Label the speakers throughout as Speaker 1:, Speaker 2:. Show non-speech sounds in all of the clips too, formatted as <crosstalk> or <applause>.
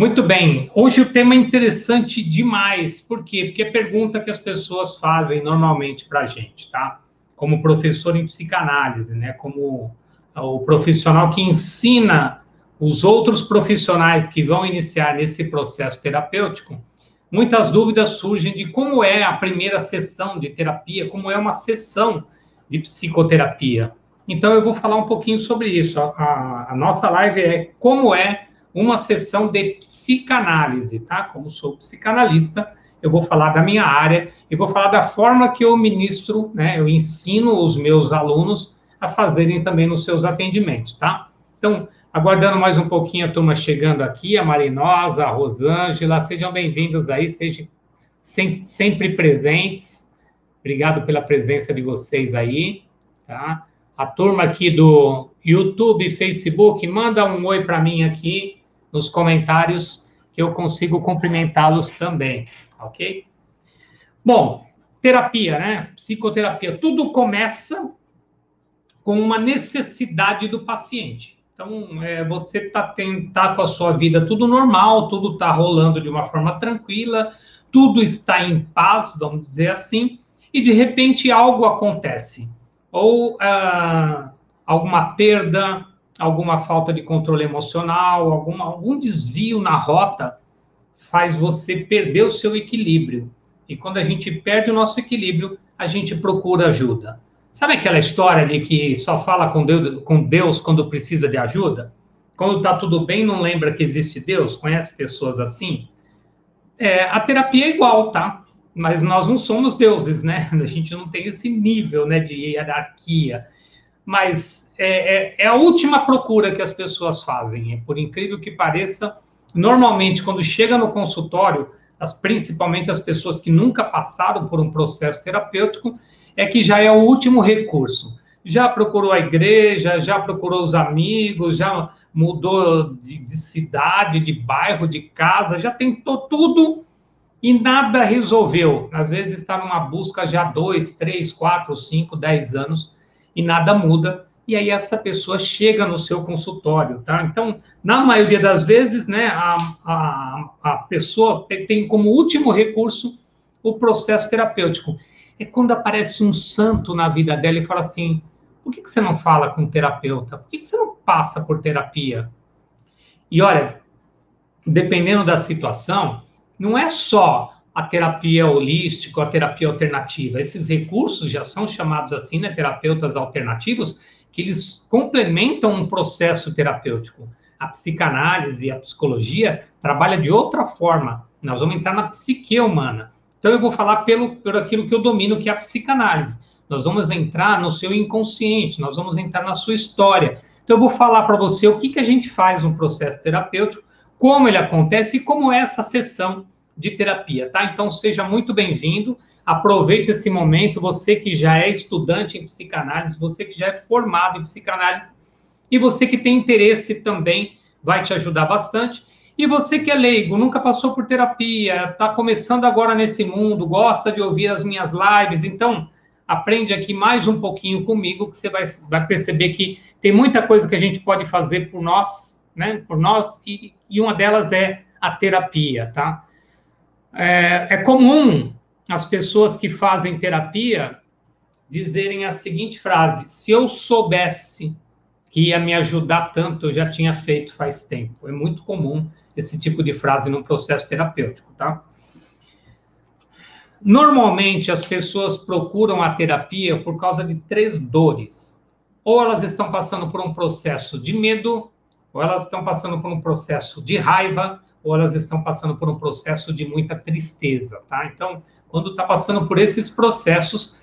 Speaker 1: Muito bem, hoje o tema é interessante demais. Por quê? Porque é pergunta que as pessoas fazem normalmente para a gente, tá? Como professor em psicanálise, né? Como o profissional que ensina os outros profissionais que vão iniciar nesse processo terapêutico, muitas dúvidas surgem de como é a primeira sessão de terapia, como é uma sessão de psicoterapia. Então, eu vou falar um pouquinho sobre isso. A, a, a nossa live é como é uma sessão de psicanálise, tá? Como sou psicanalista, eu vou falar da minha área e vou falar da forma que eu ministro, né? Eu ensino os meus alunos a fazerem também nos seus atendimentos, tá? Então, aguardando mais um pouquinho a turma chegando aqui, a Marinosa, a Rosângela, sejam bem-vindos aí, sejam sempre presentes. Obrigado pela presença de vocês aí, tá? A turma aqui do YouTube, Facebook, manda um oi para mim aqui, nos comentários que eu consigo cumprimentá-los também, ok? Bom, terapia, né? Psicoterapia, tudo começa com uma necessidade do paciente. Então, é, você está tá com a sua vida tudo normal, tudo está rolando de uma forma tranquila, tudo está em paz, vamos dizer assim, e de repente algo acontece. Ou ah, alguma perda, alguma falta de controle emocional, alguma, algum desvio na rota faz você perder o seu equilíbrio. E quando a gente perde o nosso equilíbrio, a gente procura ajuda. Sabe aquela história de que só fala com Deus, com Deus quando precisa de ajuda? Quando está tudo bem, não lembra que existe Deus? Conhece pessoas assim? É, a terapia é igual, tá? Mas nós não somos deuses, né? <laughs> A gente não tem esse nível né, de hierarquia mas é, é, é, a última procura que as pessoas fazem. Por incrível que pareça, normalmente, quando chega no consultório, as, principalmente as pessoas que nunca passaram por um processo terapêutico, é que já é o último recurso. Já procurou a igreja, já procurou os amigos, já mudou de, de cidade, de bairro, de casa, já tentou tudo e nada resolveu. Às vezes está numa busca já dois, três, quatro, cinco, dez anos e nada muda, e aí essa pessoa chega no seu consultório, tá? Então, na maioria das vezes, né, a, a, a pessoa tem como último recurso o processo terapêutico. É quando aparece um santo na vida dela e fala assim: por que, que você não fala com o terapeuta? Por que, que você não passa por terapia? E olha, dependendo da situação, não é só a terapia holística, a terapia alternativa. Esses recursos já são chamados assim, né, terapeutas alternativos, que eles complementam um processo terapêutico. A psicanálise, a psicologia trabalha de outra forma. Nós vamos entrar na psique humana. Então eu vou falar pelo, pelo aquilo que eu domino, que é a psicanálise. Nós vamos entrar no seu inconsciente, nós vamos entrar na sua história. Então eu vou falar para você o que, que a gente faz no processo terapêutico, como ele acontece e como é essa sessão de terapia, tá? Então seja muito bem-vindo. Aproveite esse momento, você que já é estudante em psicanálise, você que já é formado em psicanálise e você que tem interesse também vai te ajudar bastante. E você que é leigo, nunca passou por terapia, está começando agora nesse mundo, gosta de ouvir as minhas lives, então aprende aqui mais um pouquinho comigo, que você vai, vai perceber que tem muita coisa que a gente pode fazer por nós, né? Por nós, e, e uma delas é a terapia, tá? É, é comum as pessoas que fazem terapia dizerem a seguinte frase: se eu soubesse que ia me ajudar tanto, eu já tinha feito faz tempo. É muito comum esse tipo de frase no processo terapêutico, tá? Normalmente as pessoas procuram a terapia por causa de três dores. Ou elas estão passando por um processo de medo, ou elas estão passando por um processo de raiva, ou elas estão passando por um processo de muita tristeza, tá? Então, quando está passando por esses processos,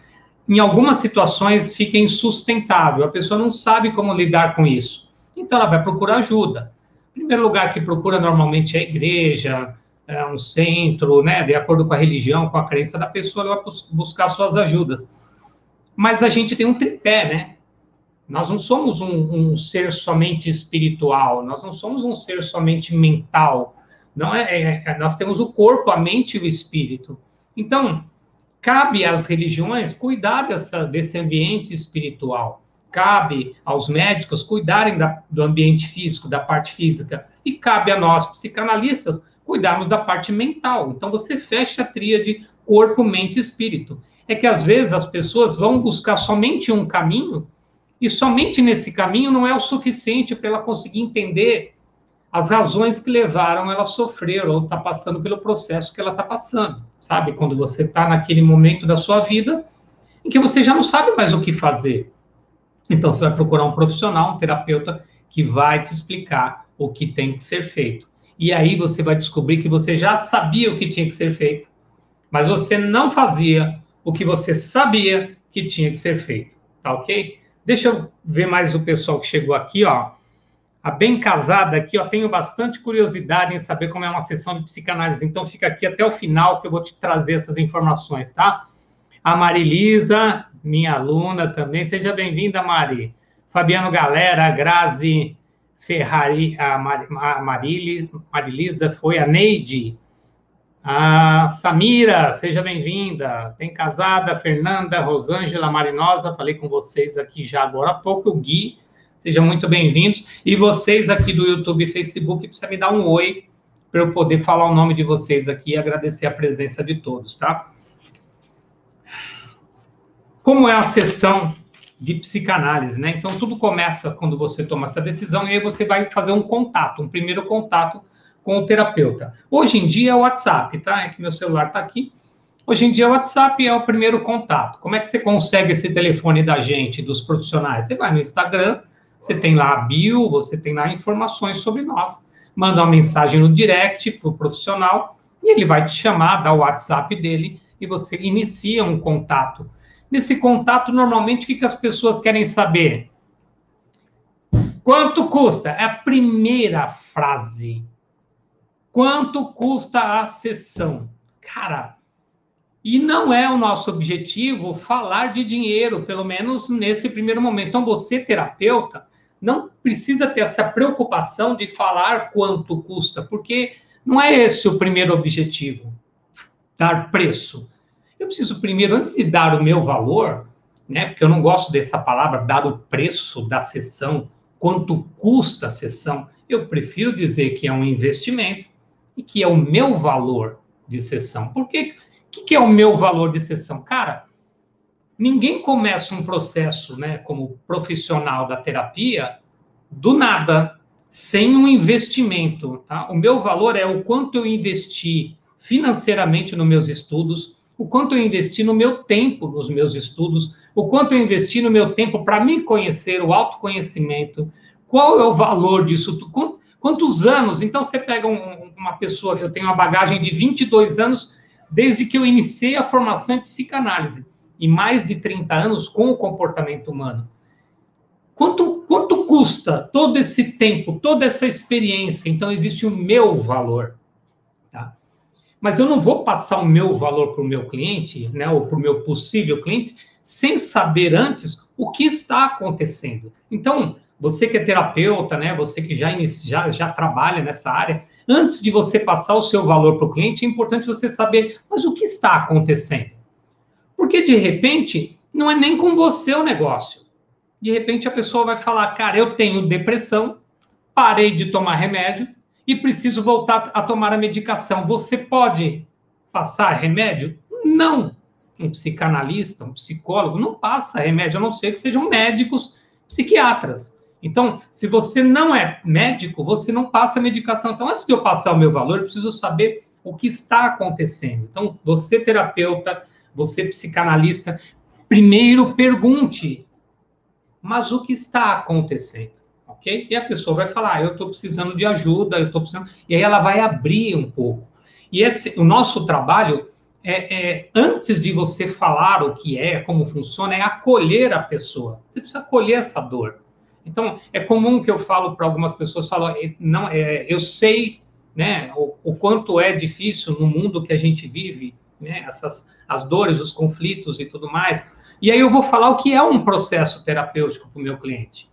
Speaker 1: em algumas situações fica insustentável, a pessoa não sabe como lidar com isso. Então, ela vai procurar ajuda. O primeiro lugar que procura normalmente é a igreja, é, um centro, né, de acordo com a religião, com a crença da pessoa, ela vai buscar suas ajudas. Mas a gente tem um tripé, né? Nós não somos um, um, ser somente espiritual, nós não somos um ser somente mental. Não é, é, é, nós temos o corpo, a mente e o espírito. Então, cabe às religiões cuidar dessa, desse ambiente espiritual. Cabe aos médicos cuidarem da, do ambiente físico, da parte física. E cabe a nós, psicanalistas, cuidarmos da parte mental. Então, você fecha a tríade corpo, mente e espírito. É que às vezes as pessoas vão buscar somente um caminho e somente nesse caminho não é o suficiente para ela conseguir entender as razões que levaram ela a sofrer ou está passando pelo processo que ela está passando. Sabe? Quando você está naquele momento da sua vida em que você já não sabe mais o que fazer. Então, você vai procurar um profissional, um terapeuta, que vai te explicar o que tem que ser feito. E aí você vai descobrir que você já sabia o que tinha que ser feito, mas você não fazia o que você sabia que tinha que ser feito. Tá ok? Deixa eu ver mais o pessoal que chegou aqui, ó. A bem casada aqui, ó, tenho bastante curiosidade em saber como é uma sessão de psicanálise. Então fica aqui até o final que eu vou te trazer essas informações, tá? A Marilisa, minha aluna também. Seja bem-vinda, Mari. Fabiano Galera, Grazi Ferrari, a, Mar, Marilisa foi a Neide. A Samira, seja bem-vinda. Bem casada, Fernanda, Rosângela, Marinosa, falei com vocês aqui já agora há pouco. O Gui, sejam muito bem-vindos. E vocês aqui do YouTube e Facebook, precisa me dar um oi para eu poder falar o nome de vocês aqui e agradecer a presença de todos, tá? Como é a sessão de psicanálise, né? Então, tudo começa quando você toma essa decisão e aí você vai fazer um contato, um primeiro contato com o terapeuta. Hoje em dia é o WhatsApp, tá? É que meu celular está aqui. Hoje em dia o WhatsApp é o primeiro contato. Como é que você consegue esse telefone da gente, dos profissionais? Você vai no Instagram, você tem lá a bio, você tem lá informações sobre nós, manda uma mensagem no direct para o profissional e ele vai te chamar, dá o WhatsApp dele e você inicia um contato. Nesse contato, normalmente, o que, que as pessoas querem saber? Quanto custa? É a primeira frase Quanto custa a sessão? Cara, e não é o nosso objetivo falar de dinheiro, pelo menos nesse primeiro momento. Então, você, terapeuta, não precisa ter essa preocupação de falar quanto custa, porque não é esse o primeiro objetivo, dar preço. Eu preciso primeiro, antes de dar o meu valor, né, porque eu não gosto dessa palavra, dar o preço da sessão, quanto custa a sessão, eu prefiro dizer que é um investimento e que é o meu valor de sessão. Por que, que, que é o meu valor de sessão? Cara, ninguém começa um processo, né, como profissional da terapia, do nada, sem um investimento. Tá? O meu valor é o quanto eu investi financeiramente nos meus estudos, o quanto eu investi no meu tempo nos meus estudos, o quanto eu investi no meu tempo para me conhecer, o autoconhecimento, qual é o valor disso quantos anos. Então, você pega um, uma pessoa, eu tenho uma bagagem de 22 anos desde que eu iniciei a formação em psicanálise e mais de 30 anos com o comportamento humano. Quanto, quanto custa todo esse tempo, toda essa experiência? Então, existe o meu valor. Tá? Mas eu não vou passar o meu valor para o meu cliente, né, ou para o meu possível cliente, sem saber antes o que está acontecendo. Então, você que é terapeuta, né? Você que já, já, já trabalha nessa área, antes de você passar o seu valor para o cliente, é importante você saber, mas o que está acontecendo? Porque de repente não é nem com você o negócio. De repente a pessoa vai falar, cara, eu tenho depressão, parei de tomar remédio e preciso voltar a tomar a medicação. Você pode passar remédio? Não. Um psicanalista, um psicólogo não passa remédio, a não ser que sejam médicos psiquiatras. Então, se você não é médico, você não passa medicação. Então, antes de eu passar o meu valor, eu preciso saber o que está acontecendo. Então, você terapeuta, você psicanalista, primeiro pergunte, mas o que está acontecendo? Ok? E a pessoa vai falar, ah, eu estou precisando de ajuda, eu estou precisando. E aí ela vai abrir um pouco. E esse, o nosso trabalho é, é, antes de você falar o que é, como funciona, é acolher a pessoa. Você precisa acolher essa dor. Então, é comum que eu falo para algumas pessoas, falo, não, é, eu sei né, o, o quanto é difícil no mundo que a gente vive, né, essas as dores, os conflitos e tudo mais. E aí eu vou falar o que é um processo terapêutico para o meu cliente.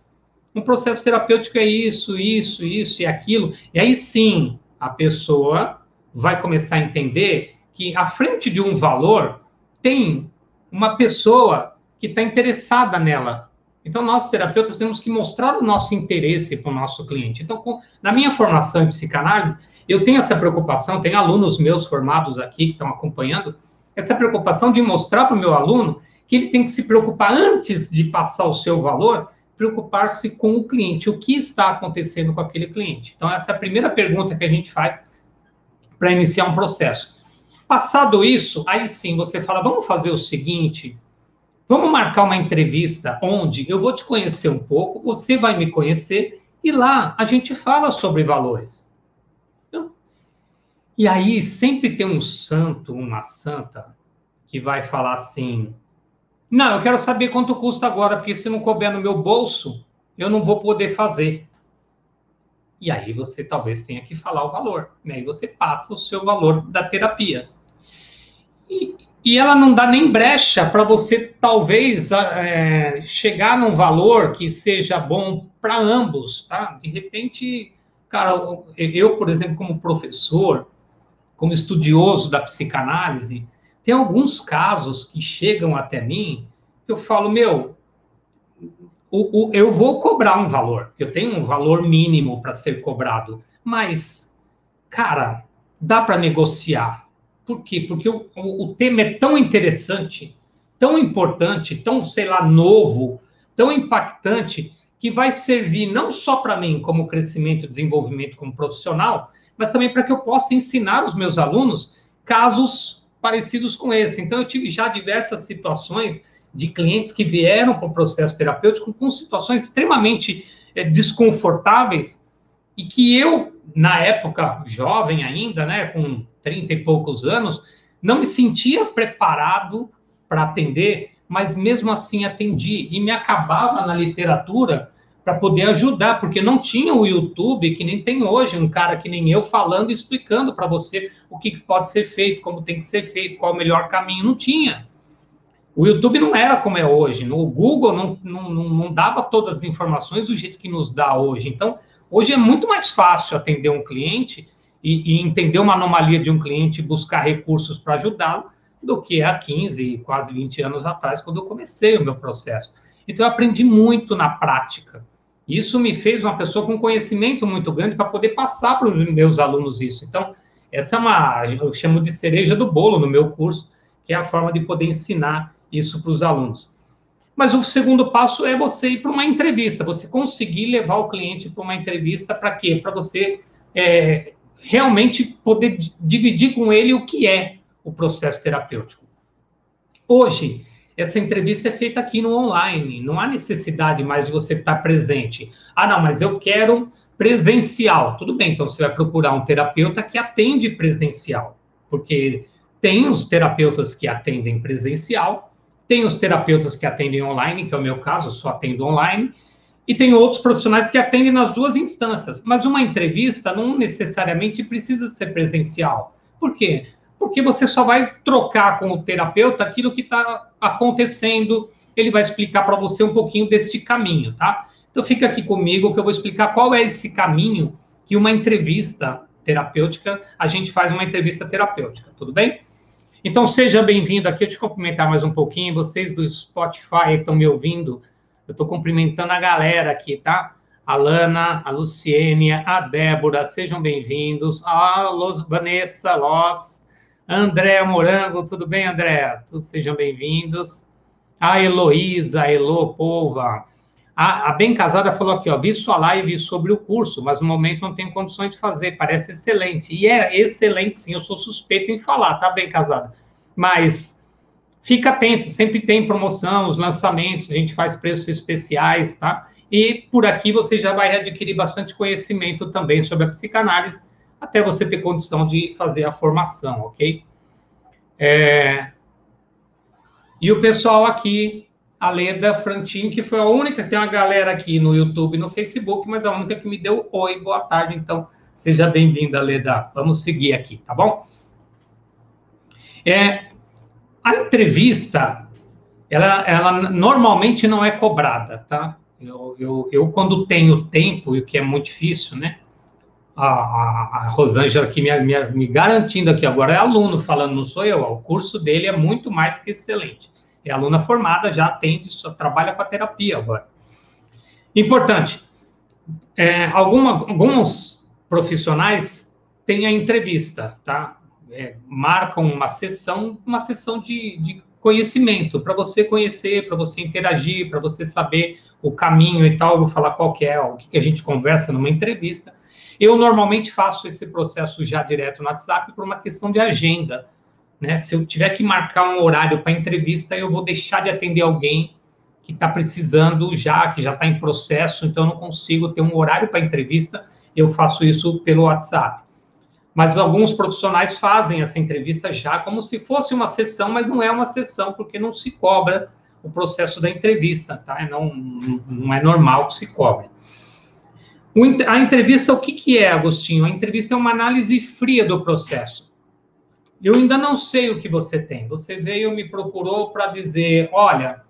Speaker 1: Um processo terapêutico é isso, isso, isso e aquilo. E aí sim, a pessoa vai começar a entender que à frente de um valor tem uma pessoa que está interessada nela. Então, nós terapeutas temos que mostrar o nosso interesse para o nosso cliente. Então, na minha formação em psicanálise, eu tenho essa preocupação, tem alunos meus formados aqui que estão acompanhando, essa preocupação de mostrar para o meu aluno que ele tem que se preocupar antes de passar o seu valor, preocupar-se com o cliente, o que está acontecendo com aquele cliente. Então, essa é a primeira pergunta que a gente faz para iniciar um processo. Passado isso, aí sim você fala: vamos fazer o seguinte, vamos marcar uma entrevista onde eu vou te conhecer um pouco, você vai me conhecer e lá a gente fala sobre valores. E aí sempre tem um santo, uma santa, que vai falar assim: não, eu quero saber quanto custa agora, porque se não couber no meu bolso, eu não vou poder fazer. E aí você talvez tenha que falar o valor, né? E você passa o seu valor da terapia. E, e ela não dá nem brecha para você, talvez, é, chegar num valor que seja bom para ambos, tá? De repente, cara, eu, por exemplo, como professor, como estudioso da psicanálise, tem alguns casos que chegam até mim que eu falo, meu, o, o, eu vou cobrar um valor, eu tenho um valor mínimo para ser cobrado, mas, cara, dá para negociar. Por quê? Porque o, o, tema é tão interessante, tão importante, tão, sei lá, novo, tão impactante, que vai servir não só para mim como crescimento e desenvolvimento como profissional, mas também para que eu possa ensinar os meus alunos casos parecidos com esse. Então, eu tive já diversas situações de clientes que vieram para o processo terapêutico com situações extremamente é, desconfortáveis e que eu, na época jovem ainda, né, com 30 e poucos anos, não me sentia preparado para atender, mas mesmo assim atendi e me acabava na literatura para poder ajudar, porque não tinha o YouTube, que nem tem hoje, um cara que nem eu falando explicando para você o que pode ser feito, como tem que ser feito, qual o melhor caminho. Não tinha. O YouTube não era como é hoje. No Google não, não, não dava todas as informações do jeito que nos dá hoje. Então, hoje é muito mais fácil atender um cliente e, e entender uma anomalia de um cliente e buscar recursos para ajudá-lo do que há 15, quase 20 anos atrás, quando eu comecei o meu processo. Então, eu aprendi muito na prática. Isso me fez uma pessoa com conhecimento muito grande para poder passar para os meus alunos isso. Então, essa é uma, eu chamo de cereja do bolo no meu curso, que é a forma de poder ensinar isso para os alunos. Mas o segundo passo é você ir para uma entrevista, você conseguir levar o cliente para uma entrevista para quê? Para você é, realmente poder dividir com ele o que é o processo terapêutico. Hoje, essa entrevista é feita aqui no online, não há necessidade mais de você estar presente. Ah, não, mas eu quero presencial. Tudo bem, então você vai procurar um terapeuta que atende presencial, porque tem os terapeutas que atendem presencial, tem os terapeutas que atendem online, que é o meu caso, eu só atendo online, e tem outros profissionais que atendem nas duas instâncias. Mas uma entrevista não necessariamente precisa ser presencial. Por quê? Porque você só vai trocar com o terapeuta aquilo que está acontecendo, ele vai explicar para você um pouquinho desse caminho, tá? Então fica aqui comigo que eu vou explicar qual é esse caminho que uma entrevista terapêutica, a gente faz uma entrevista terapêutica, tudo bem? Então seja bem-vindo aqui, eu cumprimentar mais um pouquinho, vocês do Spotify que estão me ouvindo, eu estou cumprimentando a galera aqui, tá? A Lana, a Luciênia, a Débora, sejam bem-vindos. A Los, Vanessa, Loss, André Morango, tudo bem, André? Todos sejam bem-vindos. A Heloísa, Elo Polva. A, a, Bem Casada falou aqui, ó, vi sua live sobre o curso, mas no momento não tenho condições de fazer, parece excelente. E é excelente, sim, eu sou suspeito em falar, tá, Bem Casada? Mas fica atento, sempre tem promoção, os lançamentos, a gente faz preços especiais, tá? E por aqui você já vai adquirir bastante conhecimento também sobre a psicanálise, até você ter condição de fazer a formação, ok? É... E o pessoal aqui, a Leda Frantin, que foi a única, tem uma galera aqui no YouTube e no Facebook, mas a única que me deu oi, boa tarde, então Seja bem-vinda, Leda. Vamos seguir aqui, tá bom? É, a entrevista, ela, ela normalmente não é cobrada, tá? Eu, eu, eu, quando tenho tempo, e o que é muito difícil, né? A, a, Rosângela aqui me, me, me, garantindo aqui agora é aluno falando, não sou eu. O curso dele é muito mais que excelente. É aluna formada, já atende, só trabalha com a terapia agora. Importante, é, alguma, alguns profissionais têm a entrevista, tá? É, marcam uma sessão, uma sessão de, de conhecimento, para você conhecer, para você interagir, para você saber o caminho e tal. Vou falar qual que é, o que, que a gente conversa numa entrevista. Eu normalmente faço esse processo já direto no WhatsApp por uma questão de agenda. Né? Se eu tiver que marcar um horário para entrevista, eu vou deixar de atender alguém que está precisando já, que já está em processo, então eu não consigo ter um horário para entrevista, eu faço isso pelo WhatsApp. Mas alguns profissionais fazem essa entrevista já como se fosse uma sessão, mas não é uma sessão, porque não se cobra o processo da entrevista, tá? Não, não é normal que se cobre. A entrevista, o que, que é, Agostinho? A entrevista é uma análise fria do processo. Eu ainda não sei o que você tem. Você veio, me procurou para dizer: olha,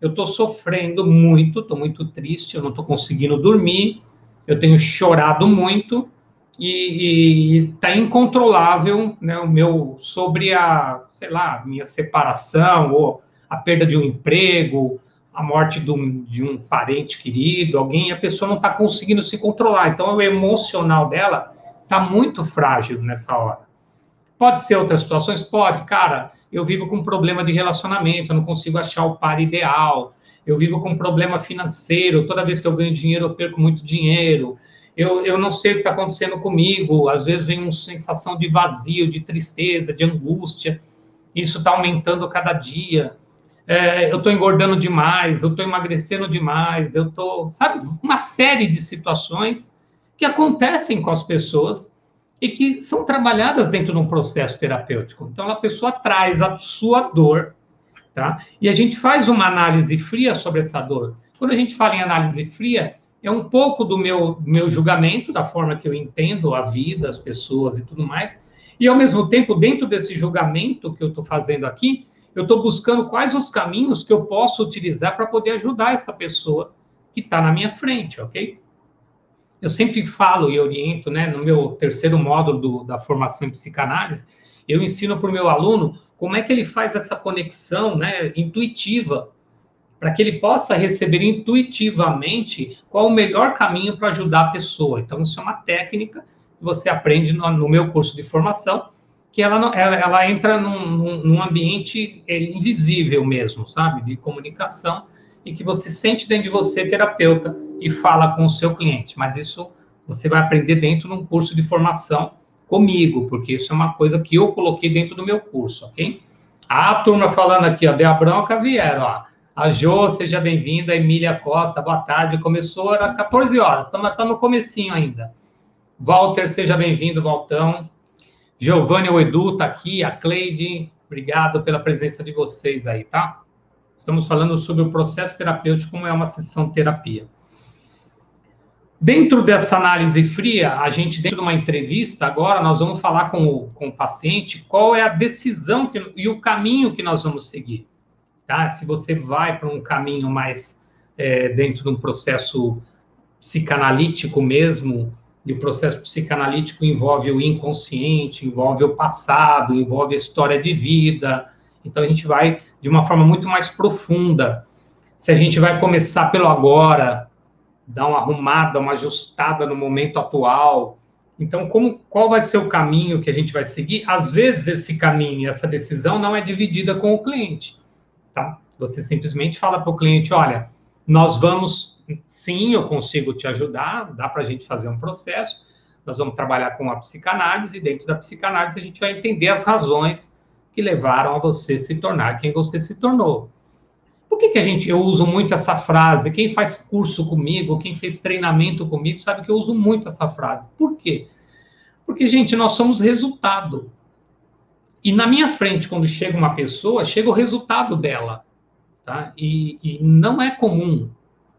Speaker 1: eu estou sofrendo muito, estou muito triste, eu não estou conseguindo dormir, eu tenho chorado muito e está incontrolável, né, o meu sobre a, sei lá, minha separação ou a perda de um emprego, a morte de um, de um parente querido, alguém, a pessoa não está conseguindo se controlar. Então, o emocional dela está muito frágil nessa hora. Pode ser outras situações? Pode, cara eu vivo com um problema de relacionamento, eu não consigo achar o par ideal, eu vivo com um problema financeiro, toda vez que eu ganho dinheiro, eu perco muito dinheiro, eu, eu não sei o que está acontecendo comigo, às vezes vem uma sensação de vazio, de tristeza, de angústia, isso está aumentando cada dia, é, eu estou engordando demais, eu estou emagrecendo demais, eu estou, sabe, uma série de situações que acontecem com as pessoas e que são trabalhadas dentro de um processo terapêutico. Então, a pessoa traz a sua dor, tá? E a gente faz uma análise fria sobre essa dor. Quando a gente fala em análise fria, é um pouco do meu, meu julgamento, da forma que eu entendo a vida, as pessoas e tudo mais, e ao mesmo tempo, dentro desse julgamento que eu estou fazendo aqui, eu estou buscando quais os caminhos que eu posso utilizar para poder ajudar essa pessoa que está na minha frente, ok? eu sempre falo e oriento, né, no meu terceiro módulo do, da formação em psicanálise, eu ensino para o meu aluno como é que ele faz essa conexão né, intuitiva, para que ele possa receber intuitivamente qual o melhor caminho para ajudar a pessoa. Então, isso é uma técnica que você aprende no, no meu curso de formação, que ela, ela, ela entra num, num, ambiente invisível mesmo, sabe, de comunicação, e que você sente dentro de você, terapeuta, e fala com o seu cliente. Mas isso você vai aprender dentro de um curso de formação comigo, porque isso é uma coisa que eu coloquei dentro do meu curso, ok? A turma falando aqui, ó, deu a bronca, vieram, ó. A Jo, seja bem-vinda, Emília Costa, boa tarde. Começou, era 14 horas, estamos tá no comecinho ainda. Walter, seja bem-vindo, Valtão. Giovanni, o Edu tá aqui, a Cleide, obrigado pela presença de vocês aí, tá? Estamos falando sobre o processo terapêutico, como é uma sessão terapia. Dentro dessa análise fria, a gente, dentro de uma entrevista, agora nós vamos falar com o, com o paciente qual é a decisão que, e o caminho que nós vamos seguir. Tá? Se você vai para um caminho mais é, dentro de um processo psicanalítico mesmo, e o processo psicanalítico envolve o inconsciente, envolve o passado, envolve a história de vida. Então a gente vai de uma forma muito mais profunda. Se a gente vai começar pelo agora, dar uma arrumada, uma ajustada no momento atual. Então, como, qual vai ser o caminho que a gente vai seguir? Às vezes, esse caminho essa decisão não é dividida com o cliente, tá? Você simplesmente fala para o cliente, olha, nós vamos, sim, eu consigo te ajudar, dá para a gente fazer um processo, nós vamos trabalhar com a psicanálise, e dentro da psicanálise a gente vai entender as razões que levaram a você se tornar quem você se tornou. Por que, que a gente, eu uso muito essa frase? Quem faz curso comigo, quem fez treinamento comigo, sabe que eu uso muito essa frase. Por quê? Porque, gente, nós somos resultado. E na minha frente, quando chega uma pessoa, chega o resultado dela. Tá? E, e não é comum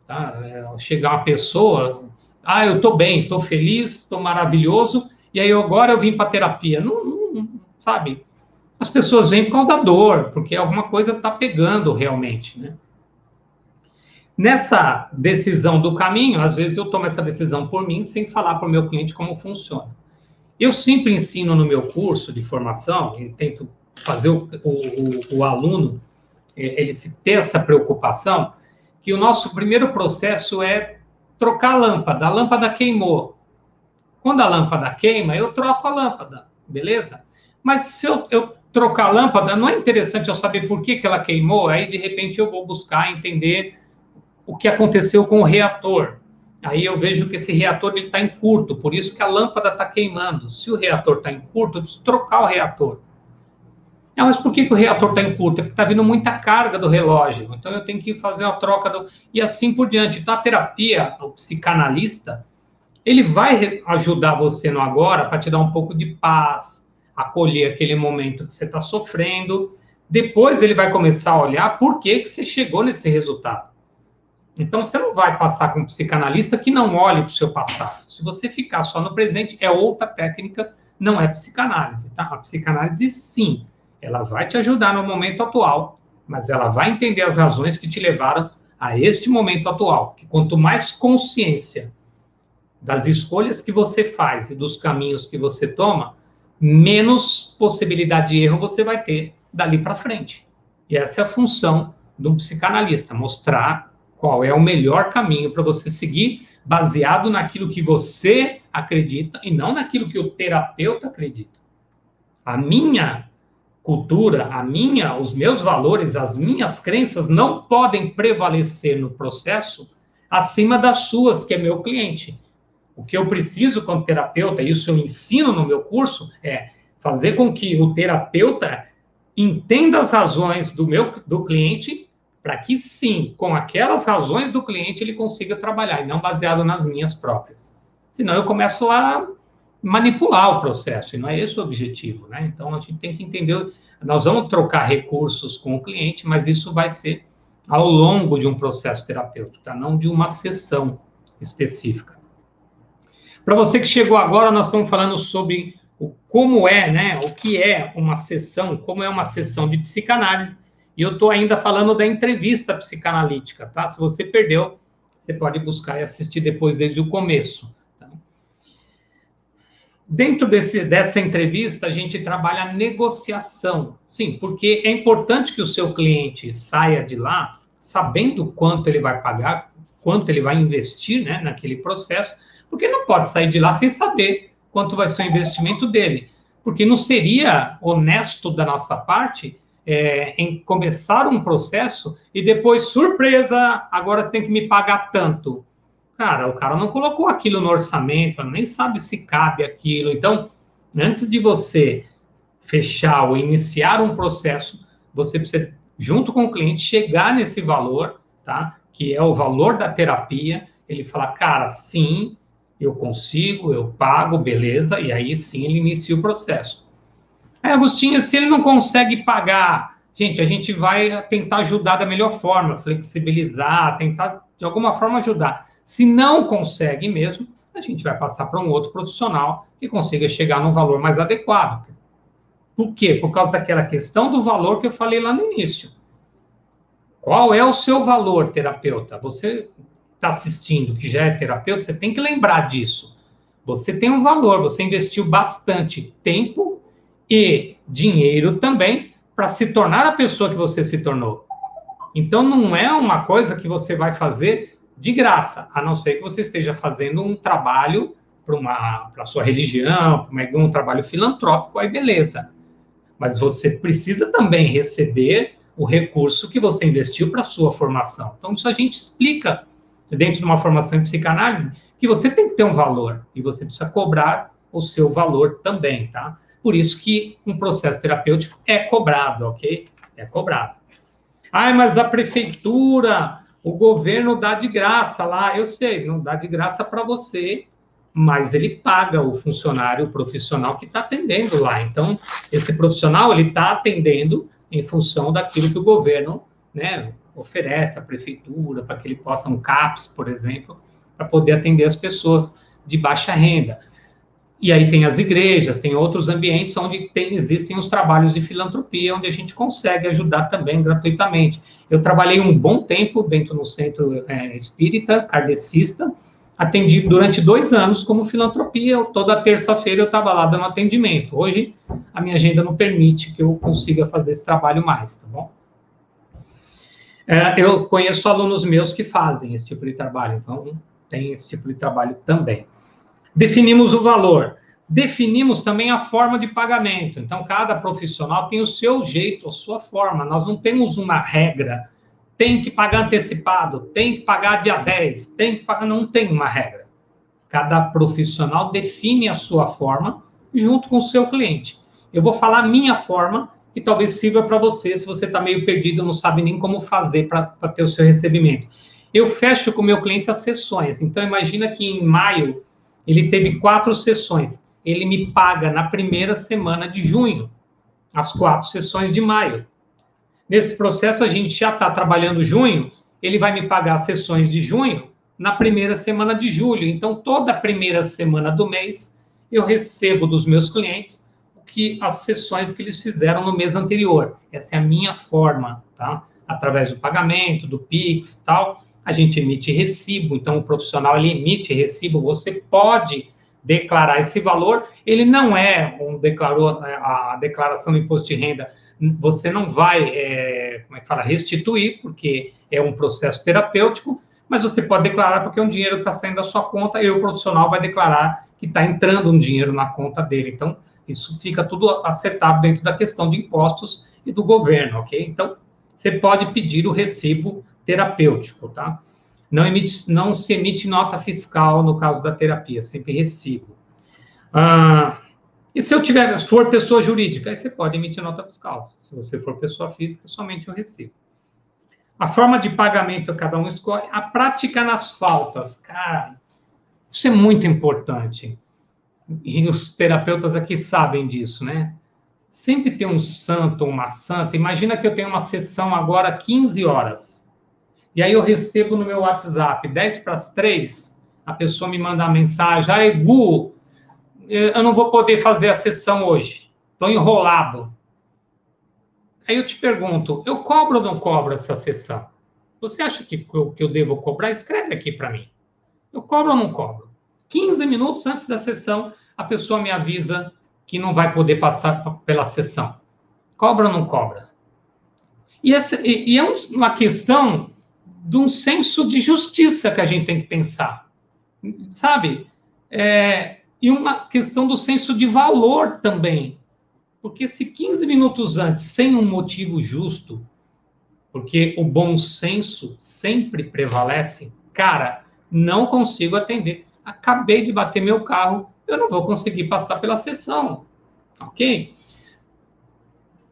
Speaker 1: tá? É, chegar uma pessoa, Ah, eu estou bem, estou feliz, estou maravilhoso, e aí agora eu vim para terapia. Não, não, sabe? As pessoas vêm por causa da dor, porque alguma coisa está pegando realmente, né? Nessa decisão do caminho, às vezes eu tomo essa decisão por mim sem falar para o meu cliente como funciona. Eu sempre ensino no meu curso de formação, e tento fazer o, o, o aluno ele se ter essa preocupação, que o nosso primeiro processo é trocar a lâmpada. A lâmpada queimou. Quando a lâmpada queima, eu troco a lâmpada, beleza? Mas se eu, eu trocar a lâmpada, não é interessante eu saber por que, que ela queimou, aí de repente eu vou buscar entender o que aconteceu com o reator. Aí eu vejo que esse reator está em curto, por isso que a lâmpada está queimando. Se o reator está em curto, eu preciso trocar o reator. Ah, mas por que, que o reator está em curto? É porque está vindo muita carga do relógio. Então eu tenho que fazer a troca do. E assim por diante. Então a terapia, o psicanalista, ele vai ajudar você no agora para te dar um pouco de paz, acolher aquele momento que você está sofrendo. Depois ele vai começar a olhar por que, que você chegou nesse resultado. Então, você não vai passar com um psicanalista que não olhe para o seu passado. Se você ficar só no presente, é outra técnica, não é psicanálise, tá? A psicanálise, sim, ela vai te ajudar no momento atual, mas ela vai entender as razões que te levaram a este momento atual. Que quanto mais consciência das escolhas que você faz e dos caminhos que você toma, menos possibilidade de erro você vai ter dali para frente. E essa é a função de um psicanalista, mostrar qual é o melhor caminho para você seguir, baseado naquilo que você acredita e não naquilo que o terapeuta acredita. A minha cultura, a minha, os meus valores, as minhas crenças não podem prevalecer no processo acima das suas, que é meu cliente. O que eu preciso como terapeuta, e isso eu ensino no meu curso, é fazer com que o terapeuta entenda as razões do meu do cliente para que sim, com aquelas razões do cliente, ele consiga trabalhar, e não baseado nas minhas próprias. Senão eu começo a manipular o processo, e não é esse o objetivo, né? Então a gente tem que entender, nós vamos trocar recursos com o cliente, mas isso vai ser ao longo de um processo terapêutico, tá? Não de uma sessão específica. Para você que chegou agora, nós estamos falando sobre o como é, né? O que é uma sessão, como é uma sessão de psicanálise e eu estou ainda falando da entrevista psicanalítica, tá? Se você perdeu, você pode buscar e assistir depois desde o começo. Dentro desse, dessa entrevista, a gente trabalha a negociação. Sim, porque é importante que o seu cliente saia de lá sabendo quanto ele vai pagar, quanto ele vai investir né, naquele processo, porque não pode sair de lá sem saber quanto vai ser o investimento dele. Porque não seria honesto da nossa parte é, em começar um processo e depois, surpresa, agora você tem que me pagar tanto. Cara, o cara não colocou aquilo no orçamento, nem sabe se cabe aquilo. Então, antes de você fechar ou iniciar um processo, você precisa, junto com o cliente, chegar nesse valor, tá? Que é o valor da terapia. Ele fala, cara, sim, eu consigo, eu pago, beleza, e aí sim ele inicia o processo. Aí, Agostinho, se ele não consegue pagar, gente, a gente vai tentar ajudar da melhor forma, flexibilizar, tentar de alguma forma ajudar. Se não consegue mesmo, a gente vai passar para um outro profissional que consiga chegar num valor mais adequado. Por quê? Por causa daquela questão do valor que eu falei lá no início. Qual é o seu valor, terapeuta? Você está assistindo, que já é terapeuta, você tem que lembrar disso. Você tem um valor, você investiu bastante tempo e dinheiro também para se tornar a pessoa que você se tornou. Então, não é uma coisa que você vai fazer de graça, a não ser que você esteja fazendo um trabalho para a sua religião, para um trabalho filantrópico, aí beleza. Mas você precisa também receber o recurso que você investiu para a sua formação. Então, isso a gente explica dentro de uma formação em psicanálise, que você tem que ter um valor e você precisa cobrar o seu valor também, tá? Por isso que um processo terapêutico é cobrado, ok? É cobrado. Ah, mas a prefeitura, o governo dá de graça lá. Eu sei, não dá de graça para você, mas ele paga o funcionário o profissional que está atendendo lá. Então, esse profissional ele está atendendo em função daquilo que o governo né, oferece, a prefeitura, para que ele possa, um CAPS, por exemplo, para poder atender as pessoas de baixa renda. E aí tem as igrejas, tem outros ambientes onde tem, existem os trabalhos de filantropia, onde a gente consegue ajudar também gratuitamente. Eu trabalhei um bom tempo dentro do centro é, espírita, kardecista, atendi durante dois anos como filantropia. Toda terça-feira eu estava lá dando atendimento. Hoje a minha agenda não permite que eu consiga fazer esse trabalho mais, tá bom? É, eu conheço alunos meus que fazem esse tipo de trabalho, então tem esse tipo de trabalho também. Definimos o valor. Definimos também a forma de pagamento. Então, cada profissional tem o seu jeito, a sua forma. Nós não temos uma regra. Tem que pagar antecipado, tem que pagar dia 10, tem que pagar. Não tem uma regra. Cada profissional define a sua forma junto com o seu cliente. Eu vou falar a minha forma, que talvez sirva para você se você está meio perdido, não sabe nem como fazer para ter o seu recebimento. Eu fecho com o meu cliente as sessões. Então, imagina que em maio ele teve quatro sessões. Ele me paga na primeira semana de junho, as quatro sessões de maio. Nesse processo, a gente já está trabalhando junho, ele vai me pagar as sessões de junho na primeira semana de julho. Então, toda a primeira semana do mês, eu recebo dos meus clientes que as sessões que eles fizeram no mês anterior. Essa é a minha forma, tá? Através do pagamento, do Pix, tal a gente emite recibo, então o profissional ele emite recibo, você pode declarar esse valor, ele não é um declarou a declaração do imposto de renda, você não vai, é, como é que fala, restituir, porque é um processo terapêutico, mas você pode declarar porque um dinheiro está saindo da sua conta e o profissional vai declarar que está entrando um dinheiro na conta dele. Então, isso fica tudo acertado dentro da questão de impostos e do governo, ok? Então, você pode pedir o recibo terapêutico, tá? Não, emite, não se emite nota fiscal no caso da terapia, sempre recibo. Ah, e se eu tiver, for pessoa jurídica, aí você pode emitir nota fiscal. Se você for pessoa física, somente o recibo. A forma de pagamento cada um escolhe. A prática nas faltas, cara, isso é muito importante. E os terapeutas aqui sabem disso, né? Sempre tem um santo ou uma santa. Imagina que eu tenho uma sessão agora 15 horas. E aí eu recebo no meu WhatsApp, 10 para as 3, a pessoa me manda uma mensagem, ai, Gu, eu não vou poder fazer a sessão hoje, estou enrolado. Aí eu te pergunto, eu cobro ou não cobro essa sessão? Você acha que eu, que eu devo cobrar? Escreve aqui para mim. Eu cobro ou não cobro? 15 minutos antes da sessão, a pessoa me avisa que não vai poder passar pela sessão. Cobra ou não cobra? E, essa, e, e é uma questão de um senso de justiça que a gente tem que pensar, sabe? É, e uma questão do senso de valor também. Porque se 15 minutos antes, sem um motivo justo, porque o bom senso sempre prevalece, cara, não consigo atender. Acabei de bater meu carro, eu não vou conseguir passar pela sessão, ok?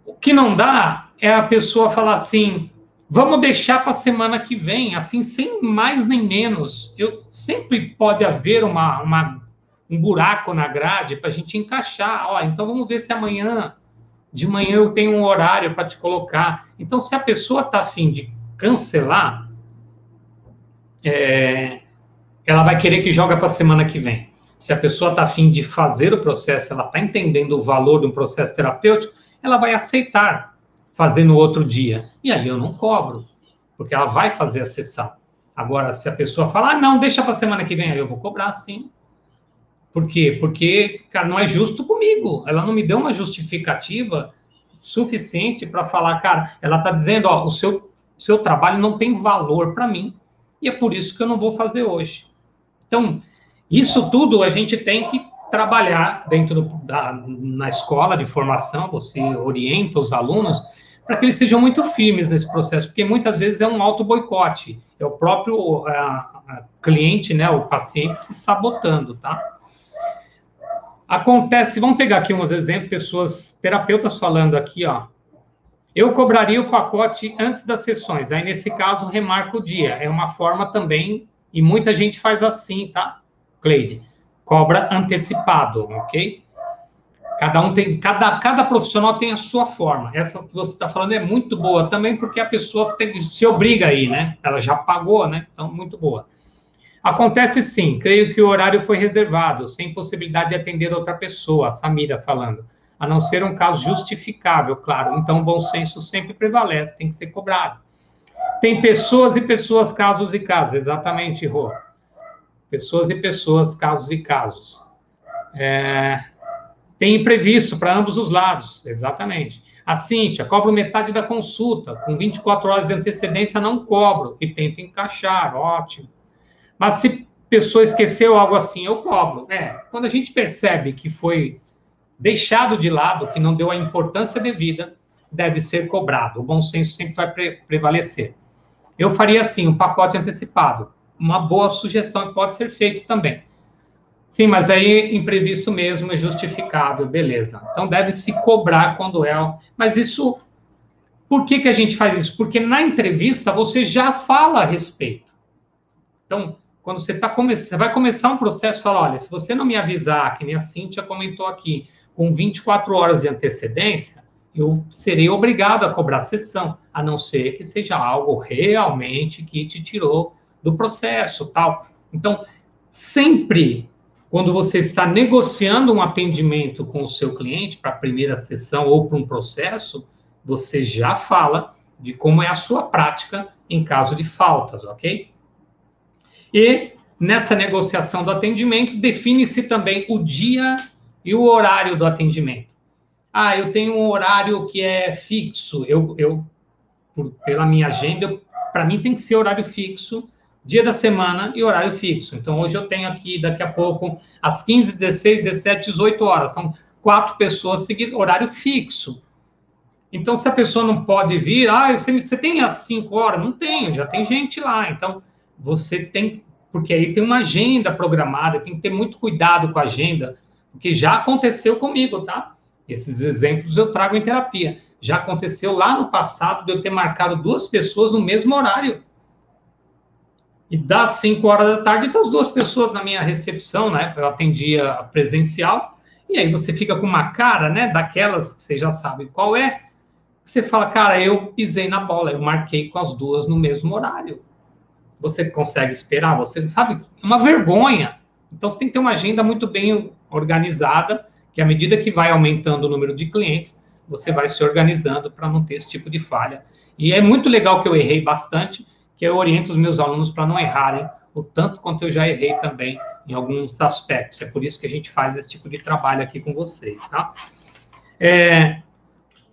Speaker 1: O que não dá é a pessoa falar assim: Vamos deixar para a semana que vem, assim, sem mais nem menos. Eu sempre pode haver uma, uma um buraco na grade para a gente encaixar. Ó, então vamos ver se amanhã de manhã eu tenho um horário para te colocar. Então, se a pessoa está afim de cancelar, é, ela vai querer que joga para a semana que vem. Se a pessoa está afim de fazer o processo, ela está entendendo o valor de um processo terapêutico, ela vai aceitar fazer no outro dia. E aí eu não cobro, porque ela vai fazer a sessão. Agora, se a pessoa falar, ah, não, deixa para semana que vem, aí eu vou cobrar sim. Por quê? Porque, cara, não é justo comigo. Ela não me deu uma justificativa suficiente para falar, cara, ela está dizendo, ó, o seu, seu trabalho não tem valor para mim, e é por isso que eu não vou fazer hoje. Então, isso tudo a gente tem que trabalhar dentro da na escola de formação, você orienta os alunos para que eles sejam muito firmes nesse processo, porque muitas vezes é um auto boicote, é o próprio a, a cliente, né, o paciente se sabotando, tá? Acontece, vamos pegar aqui uns exemplos, pessoas, terapeutas falando aqui, ó. Eu cobraria o pacote antes das sessões. Aí, nesse caso, remarca o dia. É uma forma também, e muita gente faz assim, tá, Cleide? Cobra antecipado, ok? Cada um tem, cada, cada profissional tem a sua forma. Essa que você está falando é muito boa também, porque a pessoa tem, se obriga aí, né? Ela já pagou, né? Então, muito boa. Acontece sim, creio que o horário foi reservado, sem possibilidade de atender outra pessoa, a Samira falando, a não ser um caso justificável, claro. Então, bom senso sempre prevalece, tem que ser cobrado. Tem pessoas e pessoas, casos e casos, exatamente, Rô. Pessoas e pessoas, casos e casos. É... Tem imprevisto para ambos os lados, exatamente. A Cíntia, cobro metade da consulta, com 24 horas de antecedência não cobro, e tento encaixar, ótimo. Mas se pessoa esqueceu algo assim, eu cobro. É, quando a gente percebe que foi deixado de lado, que não deu a importância devida, deve ser cobrado. O bom senso sempre vai pre prevalecer. Eu faria assim, um pacote antecipado. Uma boa sugestão que pode ser feito também. Sim, mas aí imprevisto mesmo é justificável, beleza. Então deve se cobrar quando é. Mas isso. Por que, que a gente faz isso? Porque na entrevista você já fala a respeito. Então, quando você tá começando, vai começar um processo, fala, olha, se você não me avisar, que nem a Cíntia comentou aqui, com 24 horas de antecedência, eu serei obrigado a cobrar a sessão, a não ser que seja algo realmente que te tirou do processo, tal. Então, sempre quando você está negociando um atendimento com o seu cliente para a primeira sessão ou para um processo, você já fala de como é a sua prática em caso de faltas, ok? E nessa negociação do atendimento, define-se também o dia e o horário do atendimento. Ah, eu tenho um horário que é fixo, eu, eu por, pela minha agenda, para mim tem que ser horário fixo dia da semana e horário fixo. Então, hoje eu tenho aqui, daqui a pouco, às 15, 16, 17, 18 horas. São quatro pessoas seguindo horário fixo. Então, se a pessoa não pode vir, ah, você, você tem às 5 horas? Não tenho, já tem gente lá. Então, você tem, porque aí tem uma agenda programada, tem que ter muito cuidado com a agenda, porque já aconteceu comigo, tá? Esses exemplos eu trago em terapia. Já aconteceu lá no passado de eu ter marcado duas pessoas no mesmo horário e das 5 horas da tarde, das duas pessoas na minha recepção, né? Eu atendia presencial, e aí você fica com uma cara, né? Daquelas que você já sabe qual é. Você fala, cara, eu pisei na bola, eu marquei com as duas no mesmo horário. Você consegue esperar? Você sabe? É uma vergonha. Então você tem que ter uma agenda muito bem organizada, que à medida que vai aumentando o número de clientes, você vai se organizando para não ter esse tipo de falha. E é muito legal que eu errei bastante, que eu oriento os meus alunos para não errarem o tanto quanto eu já errei também em alguns aspectos. É por isso que a gente faz esse tipo de trabalho aqui com vocês, tá? É,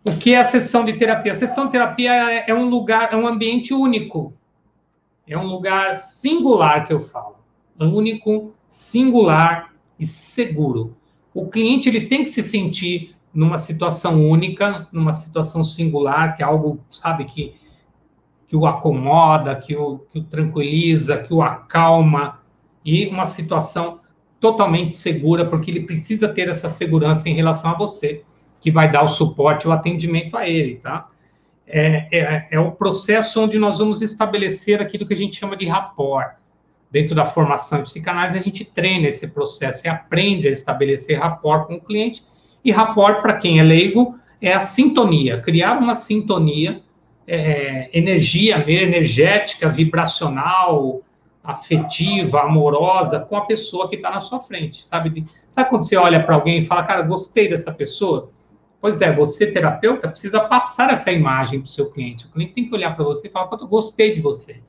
Speaker 1: o que é a sessão de terapia? A sessão de terapia é, é um lugar, é um ambiente único. É um lugar singular que eu falo. Único, singular e seguro. O cliente ele tem que se sentir numa situação única, numa situação singular, que é algo, sabe, que que o acomoda, que o, que o tranquiliza, que o acalma, e uma situação totalmente segura, porque ele precisa ter essa segurança em relação a você, que vai dar o suporte, o atendimento a ele, tá? É, é, é o processo onde nós vamos estabelecer aquilo que a gente chama de rapport. Dentro da formação em psicanálise, a gente treina esse processo e aprende a estabelecer rapport com o cliente. E rapport, para quem é leigo, é a sintonia, criar uma sintonia é, energia energética, vibracional, afetiva, amorosa com a pessoa que está na sua frente, sabe? Sabe quando você olha para alguém e fala, cara, gostei dessa pessoa? Pois é, você, terapeuta, precisa passar essa imagem para o seu cliente. O cliente tem que olhar para você e falar, eu gostei de você.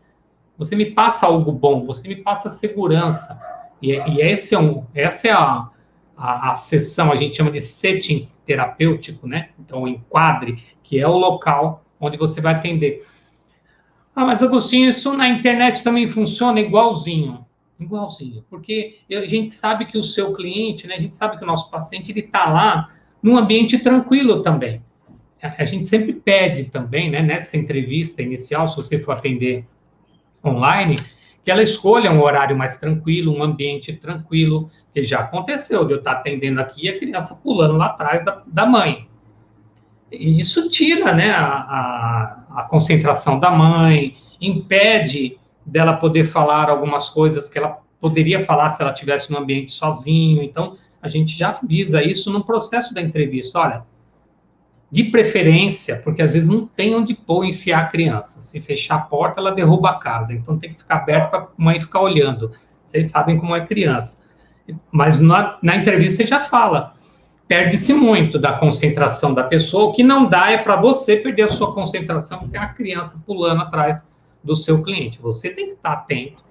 Speaker 1: Você me passa algo bom, você me passa segurança. E, e esse é um, essa é a, a, a sessão, a gente chama de setting terapêutico, né? Então, o enquadre, que é o local onde você vai atender. Ah, mas Agostinho, isso na internet também funciona igualzinho. Igualzinho. Porque a gente sabe que o seu cliente, né, a gente sabe que o nosso paciente, ele está lá num ambiente tranquilo também. A gente sempre pede também, né, nessa entrevista inicial, se você for atender online, que ela escolha um horário mais tranquilo, um ambiente tranquilo, que já aconteceu de eu estar atendendo aqui e a criança pulando lá atrás da, da mãe. E isso tira né, a, a, a, concentração da mãe, impede dela poder falar algumas coisas que ela poderia falar se ela tivesse no ambiente sozinho. Então, a gente já visa isso no processo da entrevista. Olha, de preferência, porque às vezes não tem onde pôr enfiar a criança. Se fechar a porta, ela derruba a casa. Então, tem que ficar aberto para a mãe ficar olhando. Vocês sabem como é criança. Mas na, na entrevista você já fala. Perde-se muito da concentração da pessoa. O que não dá é para você perder a sua concentração, porque tem a criança pulando atrás do seu cliente. Você tem que estar atento